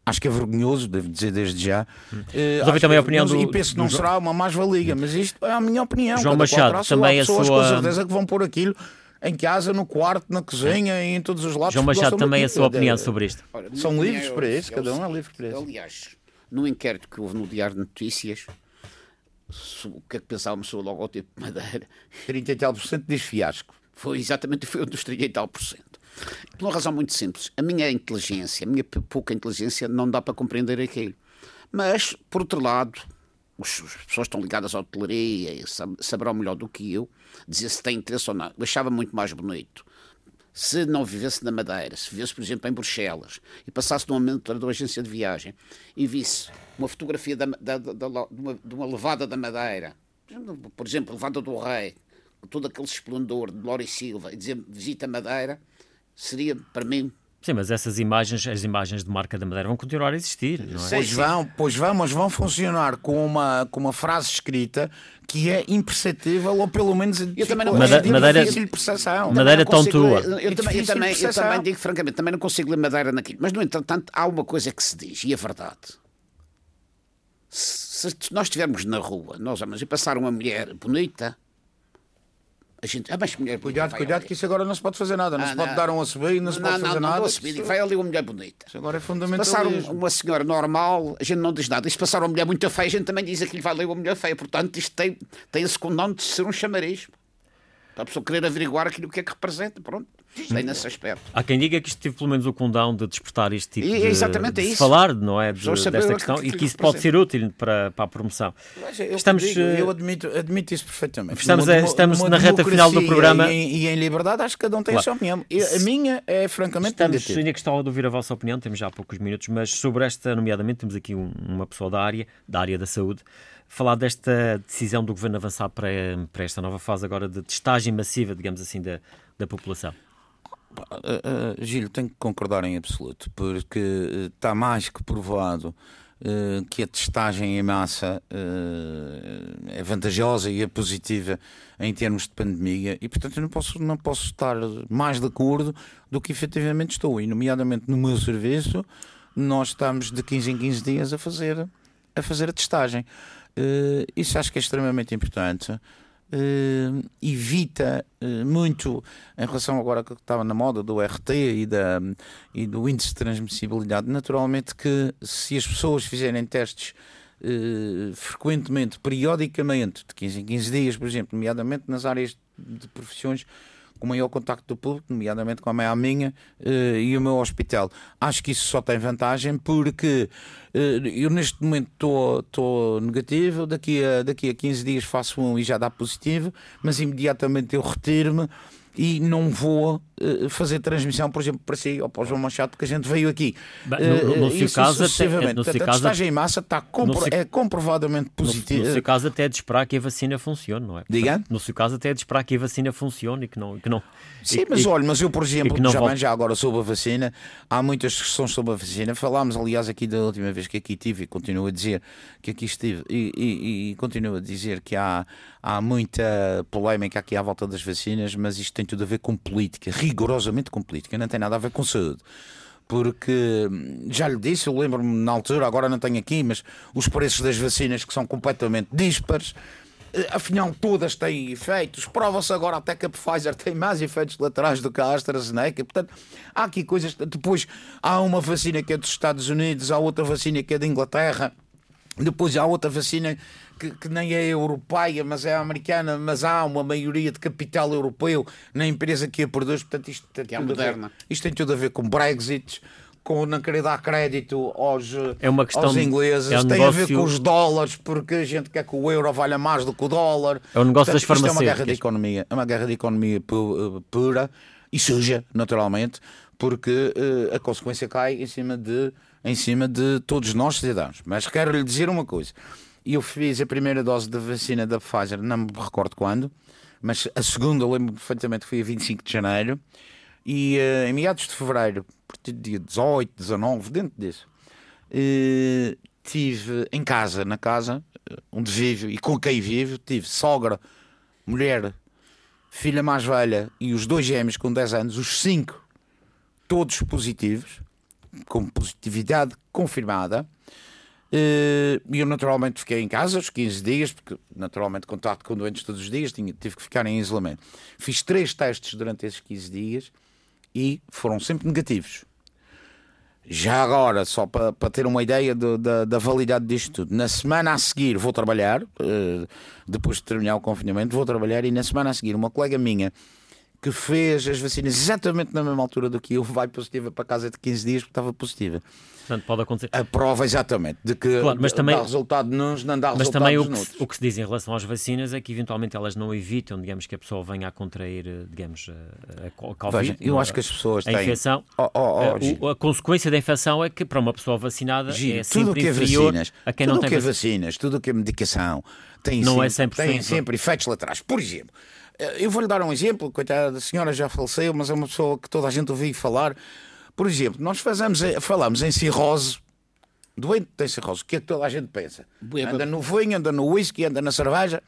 acho que é vergonhoso, devo dizer desde já. Uh, também a é opinião do. E penso que não será uma mais-valia, mas isto é a minha opinião. João Machado, também a pessoas sua. com certeza que vão pôr aquilo em casa, no quarto, na cozinha e em todos os lados. João Machado, também a sua opinião sobre isto. Ora, São livres para isso, cada um é livre para isso. Aliás, no inquérito que houve no Diário de Notícias, o que é que pensávamos sobre o logotipo de Madeira? 30 e tal por cento diz fiasco. Foi exatamente, foi um dos 30 e tal por cento. Por uma razão muito simples. A minha inteligência, a minha pouca inteligência, não dá para compreender aquilo. Mas, por outro lado, as pessoas estão ligadas à hotelaria e saberão melhor do que eu dizer se tem interesse ou não. Eu achava muito mais bonito se não vivesse na Madeira, se vivesse, por exemplo, em Bruxelas e passasse num administrador de uma agência de viagem e visse uma fotografia da, da, da, de, uma, de, uma, levada da Madeira, por exemplo, levada do Rei, todo aquele esplendor de Lori Silva, e dizer visita Madeira, seria para mim Sim, mas essas imagens, as imagens de marca da Madeira vão continuar a existir, não é? Pois vão, pois vão, mas vão funcionar com uma, com uma frase escrita que é imperceptível ou pelo menos eu também não Madeira, Madeira, de percepção. Madeira tão tua. Eu, eu, também, eu, também, eu também digo francamente, também não consigo ler Madeira naquilo. Mas, no entanto, há uma coisa que se diz, e é verdade. Se, se nós estivermos na rua, nós vamos e passar uma mulher bonita, a gente, ah, mas mulher cuidado, cuidado, que isso agora não se pode fazer nada. Não ah, se pode não. dar um assobio, não, não se pode não, fazer não, nada. Não, subir, vai ali uma mulher bonita. Isso agora é fundamental. Se passar um, uma senhora normal, a gente não diz nada. E se passar uma mulher muito feia, a gente também diz que lhe vai ali uma mulher feia. Portanto, isto tem, tem esse condão de ser um chamariz. Para a pessoa querer averiguar aquilo que é que representa. Pronto. Tem nesse aspecto. Há quem diga que isto teve pelo menos o condão de despertar este tipo e, de, exatamente de, é falar, não é? De, desta questão que, que, e que isso pode ser útil para, para a promoção. Eu, estamos, digo, eu admito, admito isso perfeitamente. Estamos, numa, estamos numa na reta final do programa. E em, e em, liberdade, acho que cada um tem claro. a sua opinião. a minha é francamente Estamos, ainda gostava de ouvir a vossa opinião, temos já poucos minutos, mas sobre esta, nomeadamente, temos aqui um, uma pessoa da área, da área da saúde, falar desta decisão do governo avançar para, para esta nova fase agora de testagem massiva, digamos assim, da, da população. Uh, uh, Gil, tenho que concordar em absoluto, porque uh, está mais que provado que a testagem em massa é vantajosa e é positiva em termos de pandemia e, portanto, eu não posso, não posso estar mais de acordo do que efetivamente estou. E, nomeadamente no meu serviço, nós estamos de 15 em 15 dias a fazer a, fazer a testagem. isso acho que é extremamente importante uh, evita uh, muito, em relação agora que estava na moda do RT e, da, e do índice de transmissibilidade, naturalmente que se as pessoas fizerem testes uh, frequentemente, periodicamente, de 15 em 15 dias, por exemplo, nomeadamente nas áreas de profissões com maior contacto do público, nomeadamente com a minha, uh, e o meu hospital. Acho que isso só tem vantagem porque uh, eu neste momento estou negativo, daqui a, daqui a 15 dias faço um e já dá positivo, mas imediatamente eu retiro-me e não vou uh, fazer transmissão, por exemplo, para si ou para o João Machado, porque a gente veio aqui. Bem, no, no, uh, seu caso, até, no seu caso, a testagem em massa está compro, seu, é comprovadamente positiva. No, no, seu caso, até é de esperar que a vacina funcione, não é? Diga? No seu caso, até é de esperar que a vacina funcione e que não. Que não Sim, e, mas e, olha, mas eu, por exemplo, já, já agora sobre a vacina, há muitas discussões sobre a vacina. Falámos, aliás, aqui da última vez que aqui tive e continuo a dizer que aqui estive e, e, e continuo a dizer que há, há muita polémica aqui à volta das vacinas, mas isto tem tudo a ver com política, rigorosamente com política, não tem nada a ver com saúde. Porque já lhe disse, eu lembro-me na altura, agora não tenho aqui, mas os preços das vacinas que são completamente dispares, eh, afinal todas têm efeitos, prova-se agora até que a Pfizer tem mais efeitos laterais do que a AstraZeneca, portanto há aqui coisas, depois há uma vacina que é dos Estados Unidos, há outra vacina que é da Inglaterra, depois há outra vacina que, que, nem é europeia, mas é americana, mas há uma maioria de capital europeu na empresa que a produz, portanto isto tem, é moderna. Ver, isto tem tudo a ver com Brexit, com não querer dar crédito aos, é uma questão aos ingleses, é um tem negócio... a ver com os dólares, porque a gente quer que o euro valha mais do que o dólar. É um negócio Portanto, das farmacêuticas. é uma guerra de economia, é uma guerra de economia pura e suja, naturalmente, porque uh, a consequência cai em cima de em cima de todos nós cidadãos. Mas quero lhe dizer uma coisa. Eu fiz a primeira dose da vacina da Pfizer, não me recordo quando, mas a segunda lembro perfeitamente foi a 25 de janeiro. E uh, em meados de fevereiro, dia 18, 19, dentro disso, uh, tive em casa, na casa eh, onde vivo e com quem vivo, tive sogra, mulher, filha mais velha e os dois gêmeos com 10 anos, os cinco, todos positivos, com positividade confirmada. E eu naturalmente fiquei em casa os 15 dias, porque naturalmente contato com doentes todos os dias, tinha, tive que ficar em isolamento. Fiz três testes durante esses 15 dias e foram sempre negativos. Já agora, só para, para ter uma ideia do, da, da validade disto tudo, na semana a seguir vou trabalhar, uh, depois de terminar o confinamento, vou trabalhar e na semana a seguir uma colega minha que fez as vacinas exatamente na mesma altura do que eu vai positiva para casa de 15 dias porque estava positiva. Portanto, pode acontecer. A prova, exatamente, de que claro, mas também, dá resultado nos, não dá mas também o que, se, o que, se diz em relação às vacinas é que eventualmente elas não evitam, digamos, que a pessoa venha a contrair, digamos, a, a Covid. Veja, eu acho que as pessoas a têm... infecção. Oh, oh, oh, a, a, consequência da infecção é que para uma pessoa vacinada Giro, é sempre tudo que é vacinas, a quem tudo não tem que é vacinas, tudo o que é medicação, tem, não sempre, é tem sempre efeitos laterais. Por exemplo, eu vou-lhe dar um exemplo, coitada, a senhora já faleceu, mas é uma pessoa que toda a gente ouviu falar. Por exemplo, nós fazemos, falamos em cirrose doente tem cirrose, o que é que toda a gente pensa? Anda no vinho, anda no whisky, anda na cerveja.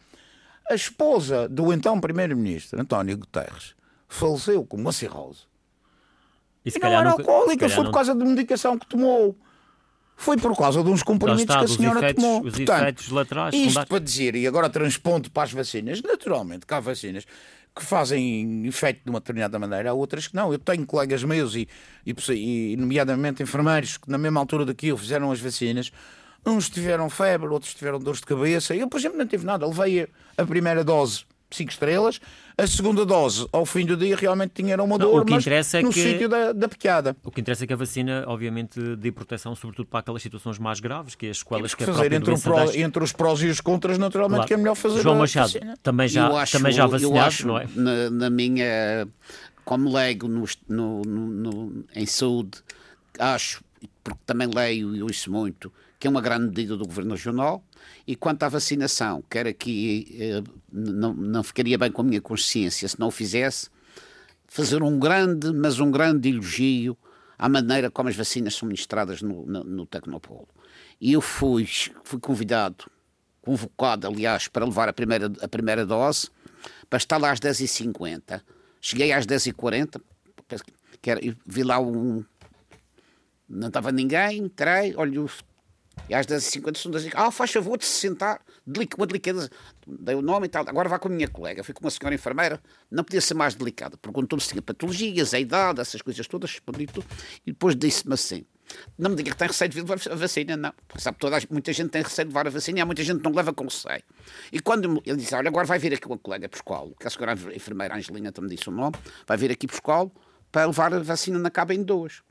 A esposa do então Primeiro-Ministro, António Guterres, faleceu com uma cirrose. E, e não era nunca, alcoólica, foi por causa da medicação que tomou. Foi por causa de uns comprimidos está, que a senhora efeitos, tomou. Os Portanto, efeitos laterais. Isto para dizer, e agora transponto para as vacinas, naturalmente que há vacinas que fazem efeito de uma determinada maneira, há outras que não. Eu tenho colegas meus, e, e, e nomeadamente enfermeiros, que na mesma altura do que eu fizeram as vacinas. Uns tiveram febre, outros tiveram dores de cabeça. Eu, por exemplo, não tive nada. Levei a primeira dose 5 estrelas. A segunda dose, ao fim do dia, realmente tinha uma dor, não, o que interessa é no que... sítio da, da piada. O que interessa é que a vacina, obviamente, dê proteção, sobretudo para aquelas situações mais graves, que é as sequelas que, que a fazer entre, pro, entre, os prós e os contras, naturalmente, claro. que é melhor fazer João Machado, também já, acho, também já vacinado, acho, não é? Na, na minha, como leigo no, no, no, em saúde, acho, porque também leio e ouço muito, que é uma grande medida do Governo Regional, e quanto à vacinação, quer aqui eh, não, não ficaria bem com a minha consciência se não o fizesse, fazer um grande, mas um grande elogio à maneira como as vacinas são ministradas no, no, no Tecnopolo. E eu fui, fui convidado, convocado, aliás, para levar a primeira, a primeira dose, para estar lá às 10h50. Cheguei às 10h40, vi lá um. Não estava ninguém, entrei, olho, e às 10h50 são das ah, faz favor de se sentar, uma delicadeza. Dei o nome e tal. Agora vá com a minha colega. Fui com uma senhora enfermeira, não podia ser mais delicada. Perguntou-me se tinha patologias, a idade, essas coisas todas, respondi tudo. E depois disse-me assim: Não me diga que tem receio de levar a vacina, não. Sabe, toda, muita gente tem receio de levar a vacina e há muita gente que não leva com receio. E quando ele disse, olha, agora vai vir aqui uma colega para escola, que a senhora enfermeira Angelina também disse o nome, vai vir aqui para escola para levar a vacina na cabo em dois.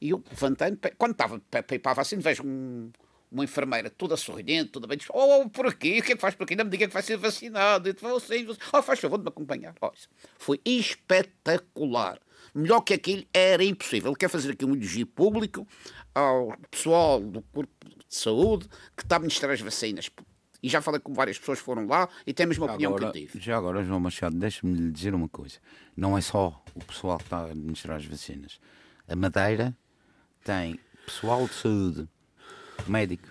E eu levantei quando estava para ir para a vacina, vejo um, uma enfermeira toda sorridente, toda bem diz, oh, por aqui, o que é que faz por aqui? Não me diga que vai ser vacinado. Eu disse, você, oh, faz favor de me acompanhar. Oh, foi espetacular. Melhor que aquilo era impossível. Ele quer fazer aqui um elogio público ao pessoal do Corpo de Saúde que está a administrar as vacinas. E já falei com várias pessoas que foram lá e temos uma opinião agora, que eu tive. Já agora, João Machado, deixe-me lhe dizer uma coisa. Não é só o pessoal que está a administrar as vacinas. A Madeira tem pessoal de saúde, médico,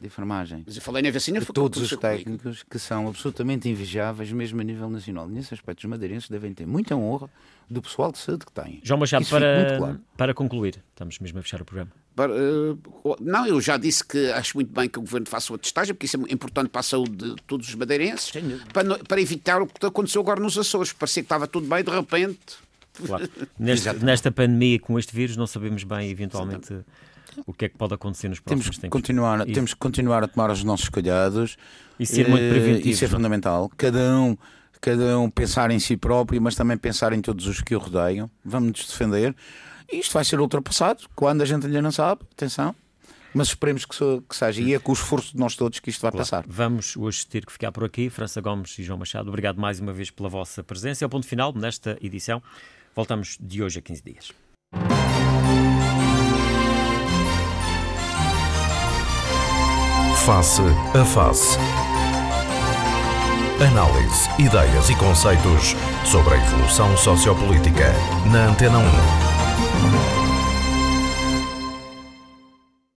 de enfermagem. Mas eu falei na vacina de todos os técnicos que são absolutamente invejáveis, mesmo a nível nacional. Nesse aspecto, os madeirenses devem ter muita honra do pessoal de saúde que têm. João Machado, para, claro. para concluir, estamos mesmo a fechar o programa. Para, uh, não, eu já disse que acho muito bem que o Governo faça uma testagem, porque isso é importante para a saúde de todos os madeirenses, para, para evitar o que aconteceu agora nos Açores. Parecia que estava tudo bem, de repente... Claro. Nesta, nesta pandemia, com este vírus, não sabemos bem, eventualmente... Exatamente o que é que pode acontecer nos próximos temos tempos. Continuar, e... Temos que continuar a tomar os nossos cuidados. E ser muito preventivo. Isso é, fundamental. Cada um, cada um pensar em si próprio, mas também pensar em todos os que o rodeiam. Vamos nos defender. E isto vai ser ultrapassado quando a gente ainda não sabe. Atenção. Mas esperemos que, que seja. E é com o esforço de nós todos que isto vai claro. passar. Vamos hoje ter que ficar por aqui. França Gomes e João Machado, obrigado mais uma vez pela vossa presença. É o ponto final nesta edição. Voltamos de hoje a 15 dias. Face a Face. Análise, ideias e conceitos sobre a evolução sociopolítica na Antena 1.